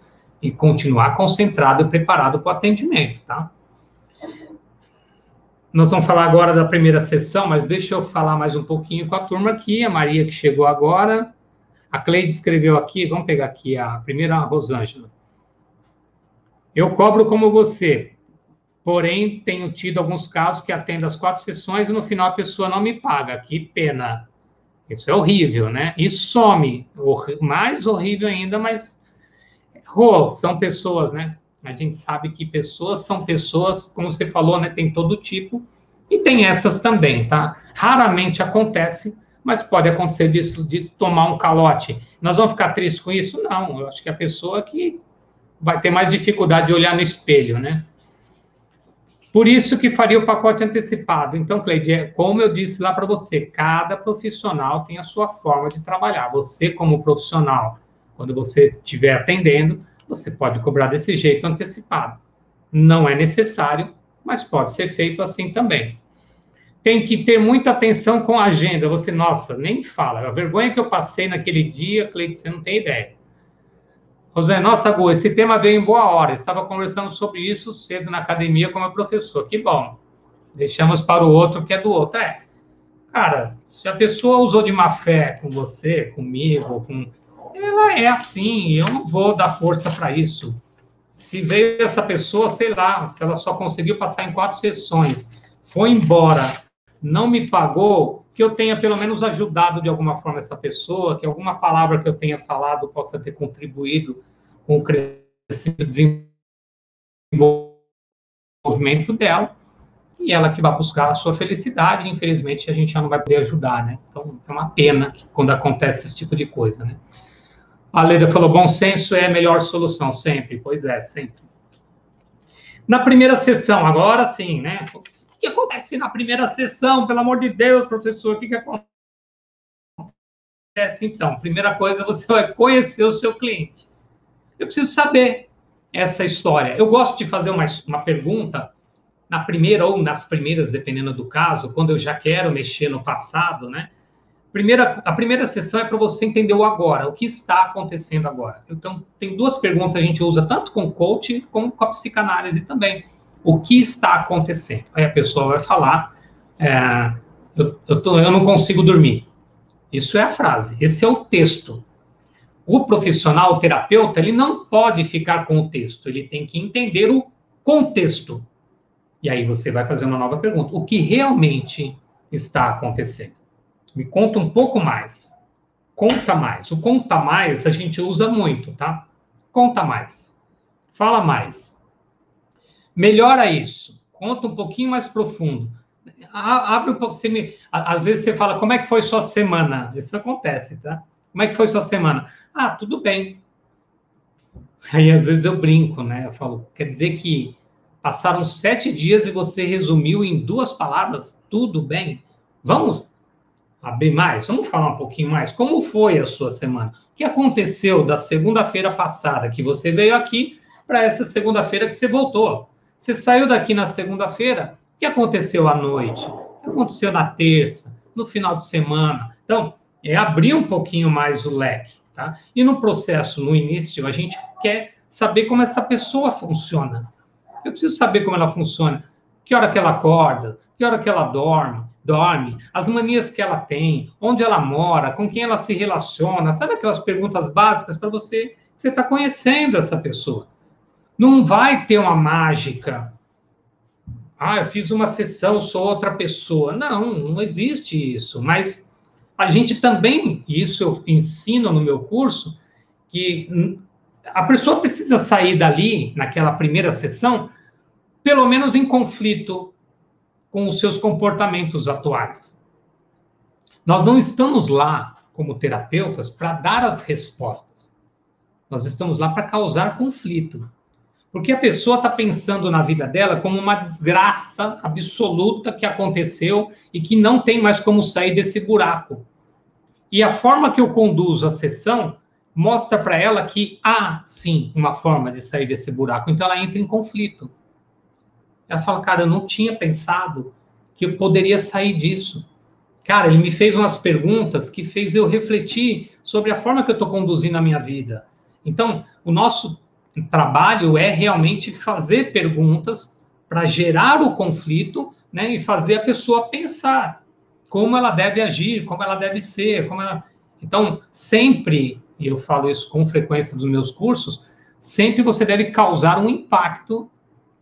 Speaker 1: e continuar concentrado e preparado para o atendimento, tá? Nós vamos falar agora da primeira sessão, mas deixa eu falar mais um pouquinho com a turma aqui. A Maria que chegou agora. A Cleide escreveu aqui, vamos pegar aqui a primeira a Rosângela. Eu cobro como você, porém tenho tido alguns casos que atendo as quatro sessões e no final a pessoa não me paga. Que pena. Isso é horrível, né? E some. Mais horrível ainda, mas Rô, são pessoas, né? A gente sabe que pessoas são pessoas, como você falou, né? Tem todo tipo. E tem essas também, tá? Raramente acontece mas pode acontecer disso, de tomar um calote. Nós vamos ficar tristes com isso? Não, eu acho que a pessoa que vai ter mais dificuldade de olhar no espelho, né? Por isso que faria o pacote antecipado. Então, Cleide, é como eu disse lá para você, cada profissional tem a sua forma de trabalhar. Você, como profissional, quando você estiver atendendo, você pode cobrar desse jeito antecipado. Não é necessário, mas pode ser feito assim também tem que ter muita atenção com a agenda. Você, nossa, nem fala. A vergonha que eu passei naquele dia, Cleide, você não tem ideia. Rosé, nossa, Gu, esse tema veio em boa hora. Estava conversando sobre isso cedo na academia com meu professor. Que bom. Deixamos para o outro que é do outro. É. Cara, se a pessoa usou de má fé com você, comigo, com. Ela é assim, eu não vou dar força para isso. Se veio essa pessoa, sei lá, se ela só conseguiu passar em quatro sessões, foi embora, não me pagou, que eu tenha pelo menos ajudado de alguma forma essa pessoa, que alguma palavra que eu tenha falado possa ter contribuído com o crescimento desenvolvimento dela, e ela que vai buscar a sua felicidade, infelizmente a gente já não vai poder ajudar, né? Então é uma pena quando acontece esse tipo de coisa, né? A Leda falou, bom senso é a melhor solução, sempre. Pois é, sempre. Na primeira sessão, agora sim, né? que acontece na primeira sessão? Pelo amor de Deus, professor, o que, que acontece? Então, primeira coisa, você vai conhecer o seu cliente. Eu preciso saber essa história. Eu gosto de fazer uma, uma pergunta na primeira ou nas primeiras, dependendo do caso, quando eu já quero mexer no passado, né? Primeira, a primeira sessão é para você entender o agora, o que está acontecendo agora. Então, tem duas perguntas que a gente usa tanto com coach como com a psicanálise também o que está acontecendo. Aí a pessoa vai falar, é, eu, eu, tô, eu não consigo dormir. Isso é a frase, esse é o texto. O profissional, o terapeuta, ele não pode ficar com o texto, ele tem que entender o contexto. E aí você vai fazer uma nova pergunta: o que realmente está acontecendo? Me conta um pouco mais. Conta mais. O conta mais a gente usa muito, tá? Conta mais. Fala mais. Melhora isso. Conta um pouquinho mais profundo. Abre um pouco. Você me, às vezes você fala, como é que foi sua semana? Isso acontece, tá? Como é que foi sua semana? Ah, tudo bem. Aí às vezes eu brinco, né? Eu falo, quer dizer que passaram sete dias e você resumiu em duas palavras, tudo bem? Vamos abrir mais? Vamos falar um pouquinho mais? Como foi a sua semana? O que aconteceu da segunda-feira passada que você veio aqui para essa segunda-feira que você voltou? Você saiu daqui na segunda-feira, o que aconteceu à noite? O que aconteceu na terça, no final de semana? Então, é abrir um pouquinho mais o leque, tá? E no processo, no início, a gente quer saber como essa pessoa funciona. Eu preciso saber como ela funciona. Que hora que ela acorda, que hora que ela dorme, dorme, as manias que ela tem, onde ela mora, com quem ela se relaciona, sabe aquelas perguntas básicas para você, você está conhecendo essa pessoa. Não vai ter uma mágica. Ah, eu fiz uma sessão, sou outra pessoa. Não, não existe isso. Mas a gente também, isso eu ensino no meu curso, que a pessoa precisa sair dali, naquela primeira sessão, pelo menos em conflito com os seus comportamentos atuais. Nós não estamos lá, como terapeutas, para dar as respostas. Nós estamos lá para causar conflito. Porque a pessoa está pensando na vida dela como uma desgraça absoluta que aconteceu e que não tem mais como sair desse buraco. E a forma que eu conduzo a sessão mostra para ela que há sim uma forma de sair desse buraco. Então ela entra em conflito. Ela fala, cara, eu não tinha pensado que eu poderia sair disso. Cara, ele me fez umas perguntas que fez eu refletir sobre a forma que eu estou conduzindo a minha vida. Então, o nosso trabalho é realmente fazer perguntas para gerar o conflito, né, e fazer a pessoa pensar como ela deve agir, como ela deve ser, como ela... Então, sempre, e eu falo isso com frequência dos meus cursos, sempre você deve causar um impacto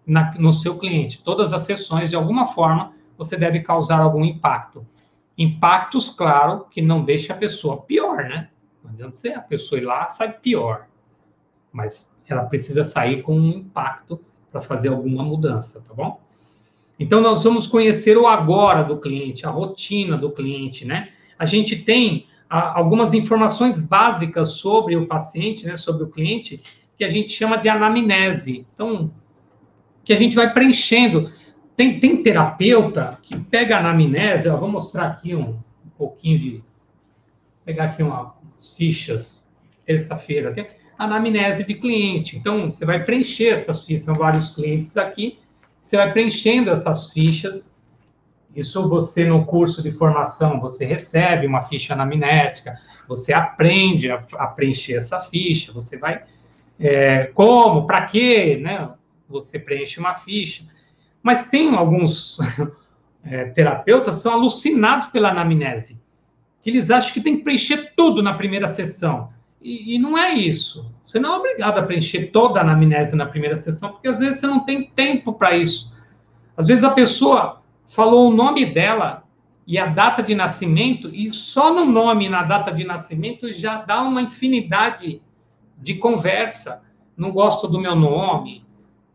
Speaker 1: na, no seu cliente. Todas as sessões, de alguma forma, você deve causar algum impacto. Impactos, claro, que não deixe a pessoa pior, né? Não adianta ser a pessoa ir lá sai pior. Mas ela precisa sair com um impacto para fazer alguma mudança, tá bom? Então, nós vamos conhecer o agora do cliente, a rotina do cliente, né? A gente tem a, algumas informações básicas sobre o paciente, né, sobre o cliente, que a gente chama de anamnese. Então, que a gente vai preenchendo. Tem, tem terapeuta que pega a anamnese, ó, vou mostrar aqui um, um pouquinho de. Vou pegar aqui uma, umas fichas, terça-feira, okay? anamnese de cliente. Então, você vai preencher essas fichas, são vários clientes aqui, você vai preenchendo essas fichas. Isso você, no curso de formação, você recebe uma ficha anamnética, você aprende a, a preencher essa ficha, você vai... É, como, para quê, né? Você preenche uma ficha. Mas tem alguns <laughs> é, terapeutas são alucinados pela anamnese, que eles acham que tem que preencher tudo na primeira sessão. E, e, não é isso. Você não é obrigado a preencher toda a anamnese na primeira sessão, porque às vezes você não tem tempo para isso. Às vezes a pessoa falou o nome dela e a data de nascimento, e só no nome e na data de nascimento já dá uma infinidade de conversa. Não gosto do meu nome,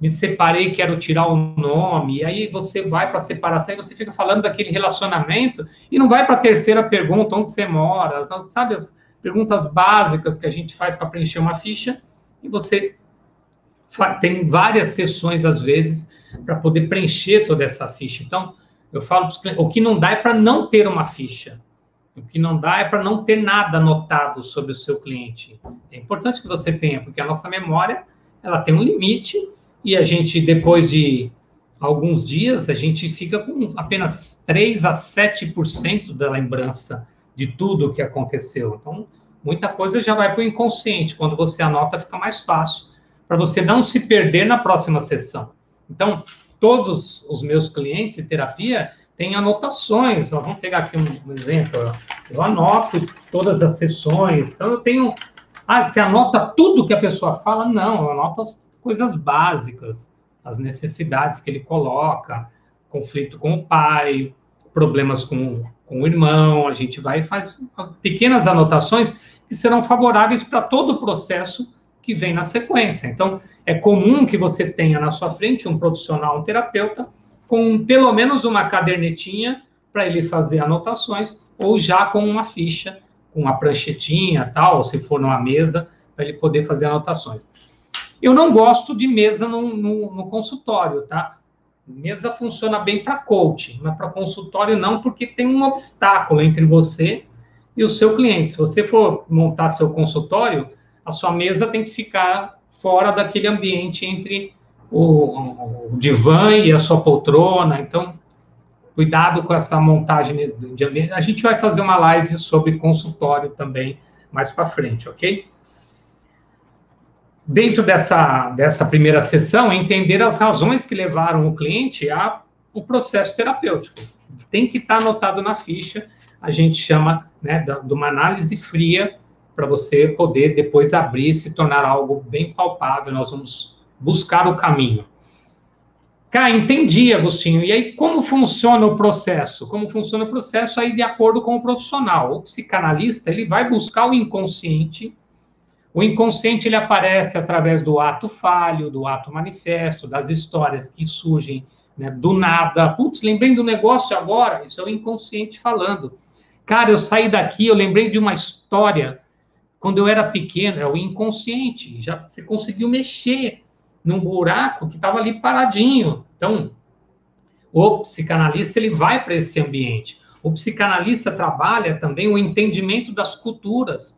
Speaker 1: me separei, quero tirar o nome. Aí você vai para a separação e você fica falando daquele relacionamento e não vai para a terceira pergunta, onde você mora, sabe? As, perguntas básicas que a gente faz para preencher uma ficha, e você tem várias sessões, às vezes, para poder preencher toda essa ficha. Então, eu falo para o que não dá é para não ter uma ficha. O que não dá é para não ter nada anotado sobre o seu cliente. É importante que você tenha, porque a nossa memória, ela tem um limite, e a gente, depois de alguns dias, a gente fica com apenas 3 a 7% da lembrança de tudo o que aconteceu. Então, muita coisa já vai para o inconsciente. Quando você anota, fica mais fácil para você não se perder na próxima sessão. Então, todos os meus clientes de terapia têm anotações. Ó, vamos pegar aqui um, um exemplo. Ó. Eu anoto todas as sessões. Então, eu tenho. Ah, você anota tudo que a pessoa fala? Não, eu anoto as coisas básicas, as necessidades que ele coloca, conflito com o pai, problemas com com o irmão, a gente vai e faz pequenas anotações que serão favoráveis para todo o processo que vem na sequência. Então, é comum que você tenha na sua frente um profissional, um terapeuta, com pelo menos uma cadernetinha para ele fazer anotações, ou já com uma ficha, com uma pranchetinha, tal, ou se for numa mesa, para ele poder fazer anotações. Eu não gosto de mesa no, no, no consultório, tá? Mesa funciona bem para coaching, mas para consultório não, porque tem um obstáculo entre você e o seu cliente. Se você for montar seu consultório, a sua mesa tem que ficar fora daquele ambiente entre o, o divã e a sua poltrona. Então, cuidado com essa montagem de ambiente. A gente vai fazer uma live sobre consultório também mais para frente, ok? Dentro dessa, dessa primeira sessão, entender as razões que levaram o cliente ao processo terapêutico. Tem que estar anotado na ficha, a gente chama né, de uma análise fria para você poder depois abrir e se tornar algo bem palpável. Nós vamos buscar o caminho. Cá, entendi, Agostinho. E aí, como funciona o processo? Como funciona o processo aí de acordo com o profissional? O psicanalista, ele vai buscar o inconsciente o inconsciente ele aparece através do ato falho, do ato manifesto, das histórias que surgem né, do nada. Putz, lembrei do negócio agora. Isso é o inconsciente falando. Cara, eu saí daqui, eu lembrei de uma história quando eu era pequeno. É o inconsciente. Já você conseguiu mexer num buraco que estava ali paradinho. Então, o psicanalista ele vai para esse ambiente. O psicanalista trabalha também o entendimento das culturas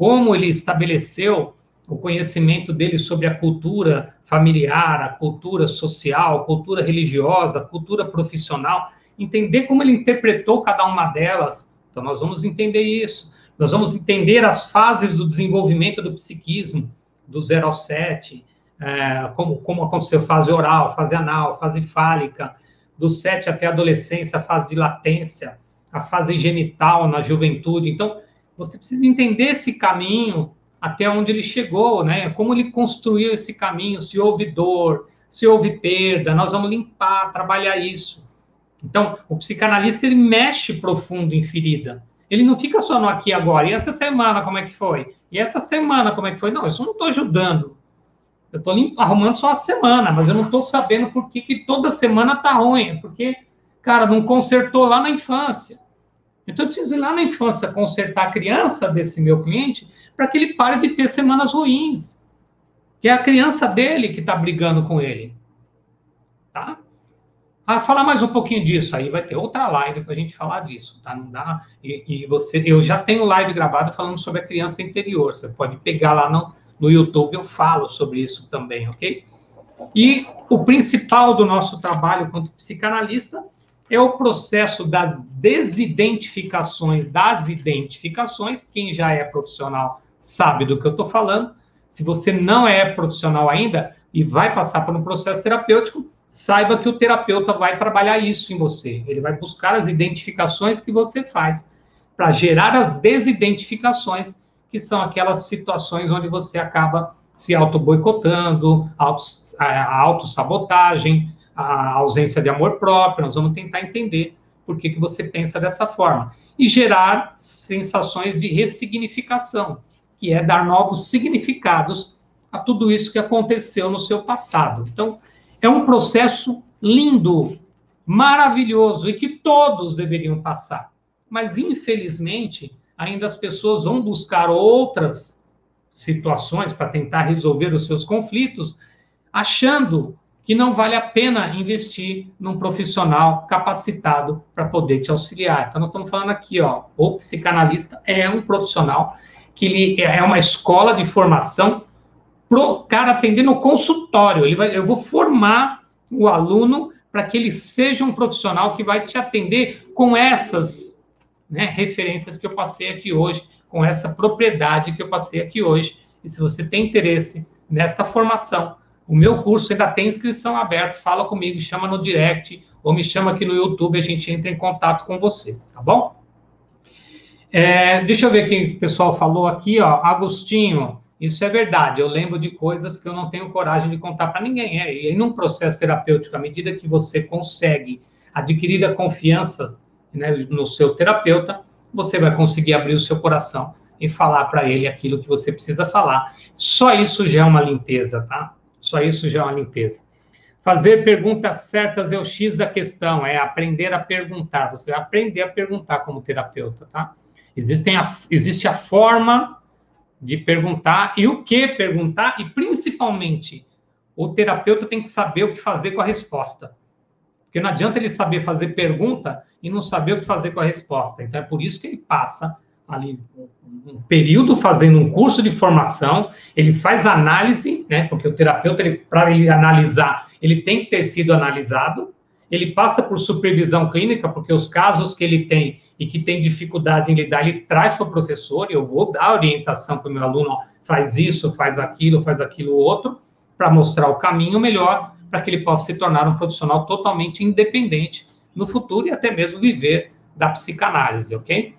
Speaker 1: como ele estabeleceu o conhecimento dele sobre a cultura familiar, a cultura social, a cultura religiosa, a cultura profissional, entender como ele interpretou cada uma delas. Então, nós vamos entender isso. Nós vamos entender as fases do desenvolvimento do psiquismo, do 0 ao 7, é, como, como aconteceu fase oral, fase anal, fase fálica, do 7 até a adolescência, a fase de latência, a fase genital na juventude. Então, você precisa entender esse caminho até onde ele chegou, né? Como ele construiu esse caminho, se houve dor, se houve perda, nós vamos limpar, trabalhar isso. Então, o psicanalista ele mexe profundo em ferida. Ele não fica só no aqui e agora. E essa semana como é que foi? E essa semana como é que foi? Não, isso não estou ajudando. Eu estou arrumando só a semana, mas eu não estou sabendo por que, que toda semana está ruim. Porque, cara, não consertou lá na infância. Então, eu preciso ir lá na infância consertar a criança desse meu cliente para que ele pare de ter semanas ruins. Que é a criança dele que está brigando com ele. Tá? Ah, falar mais um pouquinho disso aí, vai ter outra live para a gente falar disso, tá? Não dá. E, e, você, eu já tenho live gravada falando sobre a criança interior. Você pode pegar lá no, no YouTube, eu falo sobre isso também, ok? E o principal do nosso trabalho quanto psicanalista é o processo das desidentificações das identificações. Quem já é profissional sabe do que eu estou falando. Se você não é profissional ainda e vai passar por um processo terapêutico, saiba que o terapeuta vai trabalhar isso em você. Ele vai buscar as identificações que você faz para gerar as desidentificações, que são aquelas situações onde você acaba se auto-boicotando, auto-sabotagem, a ausência de amor próprio, nós vamos tentar entender por que, que você pensa dessa forma. E gerar sensações de ressignificação, que é dar novos significados a tudo isso que aconteceu no seu passado. Então, é um processo lindo, maravilhoso e que todos deveriam passar. Mas, infelizmente, ainda as pessoas vão buscar outras situações para tentar resolver os seus conflitos, achando que não vale a pena investir num profissional capacitado para poder te auxiliar. Então, nós estamos falando aqui, ó, o psicanalista é um profissional que ele é uma escola de formação para o cara atender no consultório. Ele vai, eu vou formar o aluno para que ele seja um profissional que vai te atender com essas né, referências que eu passei aqui hoje, com essa propriedade que eu passei aqui hoje. E se você tem interesse nesta formação, o meu curso ainda tem inscrição aberta. Fala comigo, chama no direct ou me chama aqui no YouTube, a gente entra em contato com você, tá bom? É, deixa eu ver quem o pessoal falou aqui, ó. Agostinho, isso é verdade. Eu lembro de coisas que eu não tenho coragem de contar para ninguém. É, e num processo terapêutico, à medida que você consegue adquirir a confiança né, no seu terapeuta, você vai conseguir abrir o seu coração e falar para ele aquilo que você precisa falar. Só isso já é uma limpeza, tá? Só isso já é uma limpeza. Fazer perguntas certas é o X da questão, é aprender a perguntar. Você vai aprender a perguntar como terapeuta, tá? Existem a, existe a forma de perguntar e o que perguntar, e principalmente, o terapeuta tem que saber o que fazer com a resposta. Porque não adianta ele saber fazer pergunta e não saber o que fazer com a resposta. Então, é por isso que ele passa ali um período fazendo um curso de formação, ele faz análise, né? Porque o terapeuta, para ele analisar, ele tem que ter sido analisado. Ele passa por supervisão clínica, porque os casos que ele tem e que tem dificuldade em lidar, ele traz para o professor, e eu vou dar orientação para o meu aluno, ó, faz isso, faz aquilo, faz aquilo outro, para mostrar o caminho melhor, para que ele possa se tornar um profissional totalmente independente no futuro e até mesmo viver da psicanálise, ok?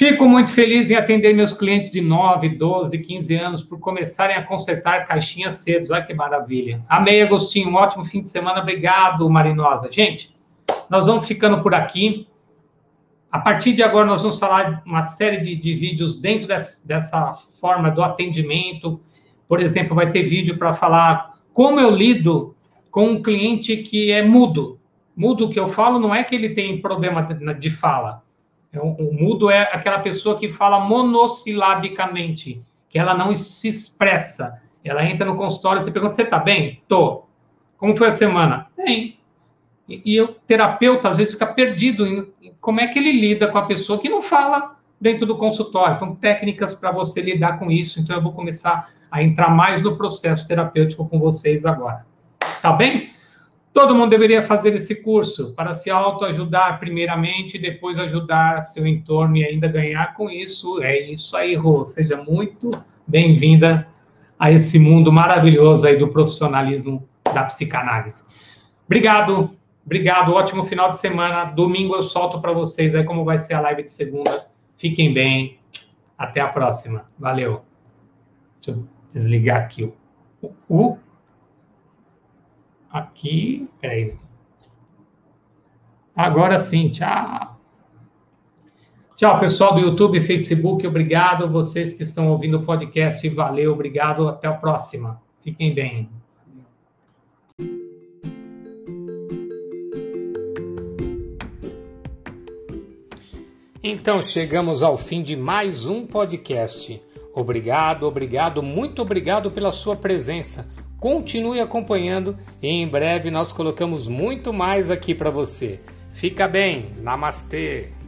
Speaker 1: Fico muito feliz em atender meus clientes de 9, 12, 15 anos por começarem a consertar caixinhas cedo. Olha que maravilha. Amei, Agostinho. Um ótimo fim de semana. Obrigado, Marinosa. Gente, nós vamos ficando por aqui. A partir de agora, nós vamos falar uma série de, de vídeos dentro dessa, dessa forma do atendimento. Por exemplo, vai ter vídeo para falar como eu lido com um cliente que é mudo. Mudo que eu falo não é que ele tem problema de fala o mudo é aquela pessoa que fala monossilabicamente, que ela não se expressa. Ela entra no consultório e você pergunta: Você está bem? Tô. Como foi a semana? Bem. E, e o terapeuta, às vezes, fica perdido em como é que ele lida com a pessoa que não fala dentro do consultório. Então, técnicas para você lidar com isso. Então, eu vou começar a entrar mais no processo terapêutico com vocês agora. Tá bem? Todo mundo deveria fazer esse curso para se autoajudar primeiramente, depois ajudar seu entorno e ainda ganhar com isso. É isso aí, Rô. Seja muito bem-vinda a esse mundo maravilhoso aí do profissionalismo da psicanálise. Obrigado, obrigado. Ótimo final de semana. Domingo eu solto para vocês aí como vai ser a live de segunda. Fiquem bem. Até a próxima. Valeu. Deixa eu desligar aqui o. o aqui. Peraí. Agora sim, tchau. Tchau, pessoal do YouTube Facebook, obrigado. Vocês que estão ouvindo o podcast, valeu, obrigado. Até a próxima. Fiquem bem.
Speaker 2: Então chegamos ao fim de mais um podcast. Obrigado, obrigado, muito obrigado pela sua presença. Continue acompanhando e em breve nós colocamos muito mais aqui para você. Fica bem, namastê!